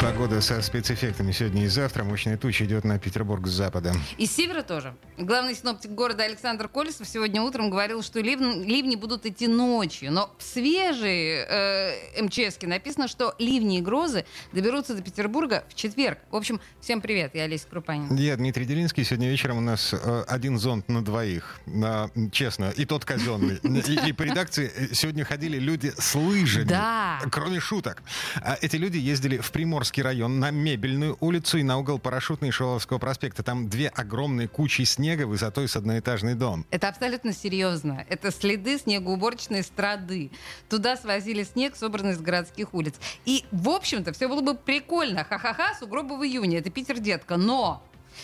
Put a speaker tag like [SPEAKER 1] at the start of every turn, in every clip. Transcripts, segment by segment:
[SPEAKER 1] Погода со спецэффектами сегодня и завтра. Мощная туча идет на Петербург с запада.
[SPEAKER 2] И с севера тоже. Главный синоптик города Александр Колесов сегодня утром говорил, что ливни, ливни будут идти ночью. Но в свежей э, МЧСке написано, что ливни и грозы доберутся до Петербурга в четверг. В общем, всем привет. Я Олеся Крупанин.
[SPEAKER 1] Я Дмитрий Делинский. Сегодня вечером у нас э, один зонт на двоих. Э, честно. И тот казенный. И, и по редакции э, сегодня ходили люди с лыжами.
[SPEAKER 2] Да.
[SPEAKER 1] Кроме шуток. А эти люди ездили в Приморск Приморский район, на Мебельную улицу и на угол Парашютной и Шиловского проспекта. Там две огромные кучи снега высотой с одноэтажный дом.
[SPEAKER 2] Это абсолютно серьезно. Это следы снегоуборочной страды. Туда свозили снег, собранный с городских улиц. И, в общем-то, все было бы прикольно. Ха-ха-ха, сугробы в июне. Это Питер, детка. Но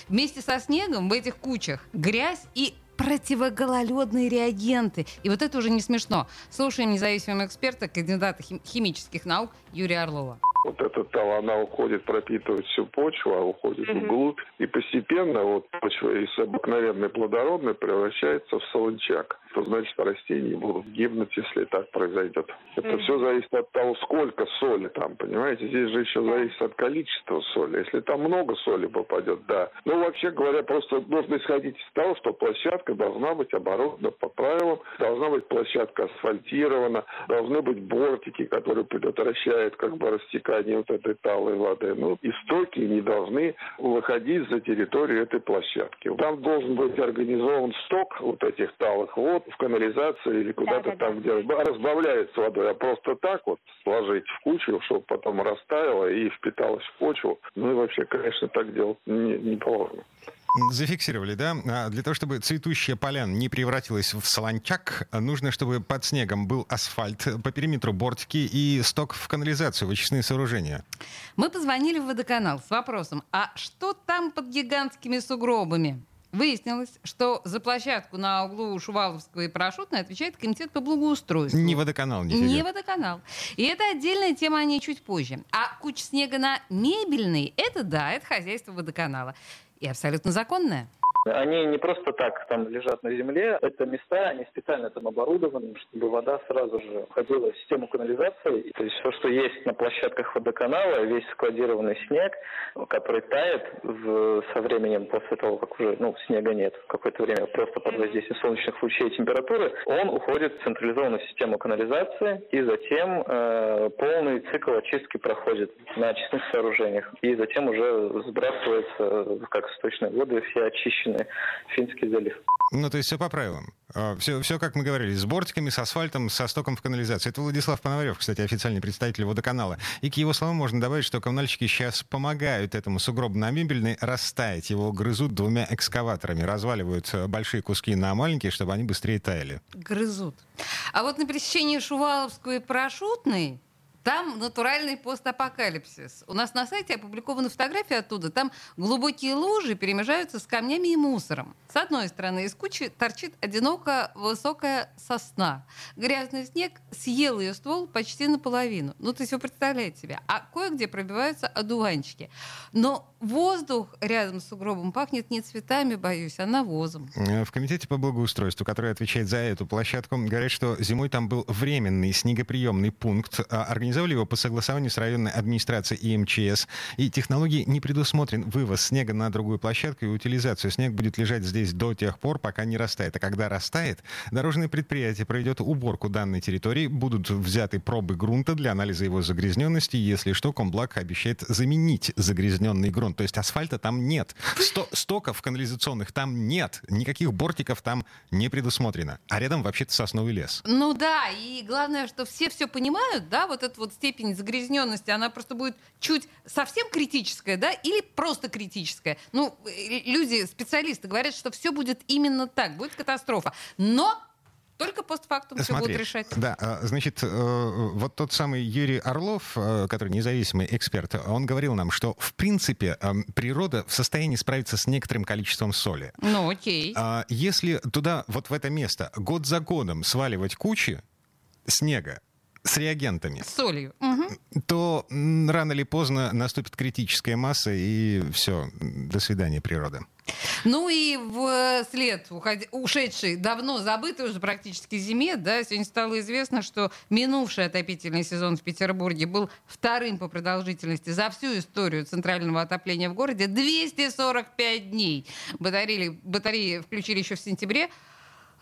[SPEAKER 2] вместе со снегом в этих кучах грязь и противогололедные реагенты. И вот это уже не смешно. Слушаем независимого эксперта, кандидата химических наук Юрия Орлова
[SPEAKER 3] вот эта тала, она уходит, пропитывает всю почву, а уходит mm-hmm. вглубь. И постепенно вот почва из обыкновенной плодородной превращается в солончак. То значит, растения будут гибнуть, если так произойдет. Это mm-hmm. все зависит от того, сколько соли там, понимаете? Здесь же еще зависит от количества соли. Если там много соли попадет, да. Ну, вообще говоря, просто нужно исходить из того, что площадка должна быть оборудована по правилам, должна быть площадка асфальтирована, должны быть бортики, которые предотвращают как бы растекание стакане вот этой талой воды. Ну, истоки не должны выходить за территорию этой площадки. Там должен быть организован сток вот этих талых вод в канализации или куда-то да, там, да. где разбавляется водой. А просто так вот сложить в кучу, чтобы потом растаяло и впиталось в почву. Ну и вообще, конечно, так делать не, не положено.
[SPEAKER 1] Зафиксировали, да? А для того, чтобы цветущая поляна не превратилась в солончак, нужно, чтобы под снегом был асфальт, по периметру бортики и сток в канализацию, вычистные сооружения.
[SPEAKER 2] Мы позвонили в водоканал с вопросом, а что там под гигантскими сугробами? Выяснилось, что за площадку на углу Шуваловского и Парашютной отвечает комитет по благоустройству.
[SPEAKER 1] Не водоканал, не
[SPEAKER 2] Не водоканал. И это отдельная тема, о ней чуть позже. А куча снега на мебельной, это да, это хозяйство водоканала и абсолютно законная.
[SPEAKER 4] Они не просто так там лежат на земле, это места, они специально там оборудованы, чтобы вода сразу же входила в систему канализации. То есть все, что есть на площадках водоканала, весь складированный снег, который тает в, со временем после того, как уже ну, снега нет, какое-то время просто под воздействием солнечных лучей и температуры, он уходит в централизованную систему канализации, и затем э, полный цикл очистки проходит на очистных сооружениях, и затем уже сбрасывается как сточные воды все очищенные стороны Финский залив.
[SPEAKER 1] Ну, то есть все по правилам. Все, а, все, как мы говорили, с бортиками, с асфальтом, со стоком в канализации. Это Владислав Пономарев, кстати, официальный представитель водоканала. И к его словам можно добавить, что коммунальщики сейчас помогают этому сугробу на мебельной растаять. Его грызут двумя экскаваторами, разваливают э, большие куски на маленькие, чтобы они быстрее таяли.
[SPEAKER 2] Грызут. А вот на пересечении Шуваловской и Парашютной там натуральный постапокалипсис. У нас на сайте опубликованы фотографии оттуда. Там глубокие лужи перемежаются с камнями и мусором. С одной стороны из кучи торчит одиноко высокая сосна. Грязный снег съел ее ствол почти наполовину. Ну, то есть вы представляете себе. А кое-где пробиваются одуванчики. Но воздух рядом с сугробом пахнет не цветами, боюсь, а навозом.
[SPEAKER 1] В комитете по благоустройству, который отвечает за эту площадку, говорят, что зимой там был временный снегоприемный пункт. А организовали его по согласованию с районной администрацией и МЧС. И технологии не предусмотрен вывоз снега на другую площадку и утилизацию. Снег будет лежать здесь до тех пор, пока не растает. А когда растает, дорожное предприятие проведет уборку данной территории, будут взяты пробы грунта для анализа его загрязненности. Если что, Комблак обещает заменить загрязненный грунт. То есть асфальта там нет. Сто, стоков канализационных там нет. Никаких бортиков там не предусмотрено. А рядом вообще-то сосновый лес.
[SPEAKER 2] Ну да, и главное, что все все понимают, да, вот эта вот степень загрязненности, она просто будет чуть совсем критическая, да, или просто критическая. Ну, э, люди, специалисты говорят, что все будет именно так, будет катастрофа. Но только постфактум Смотри, все будут решать.
[SPEAKER 1] Да, а, значит, э, вот тот самый Юрий Орлов, э, который независимый эксперт, он говорил нам, что в принципе э, природа в состоянии справиться с некоторым количеством соли.
[SPEAKER 2] Ну, окей.
[SPEAKER 1] А, если туда, вот в это место, год за годом сваливать кучи снега, с реагентами.
[SPEAKER 2] С солью. Угу.
[SPEAKER 1] То рано или поздно наступит критическая масса, и все, до свидания, природа.
[SPEAKER 2] Ну и вслед ушедшей, давно забытой уже практически зиме, да, сегодня стало известно, что минувший отопительный сезон в Петербурге был вторым по продолжительности за всю историю центрального отопления в городе. 245 дней. Батареи, батареи включили еще в сентябре.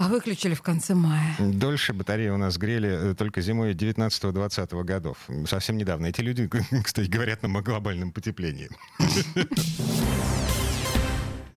[SPEAKER 2] А выключили в конце мая.
[SPEAKER 1] Дольше батареи у нас грели э, только зимой 19-20 годов. Совсем недавно. Эти люди, кстати, говорят нам о глобальном потеплении.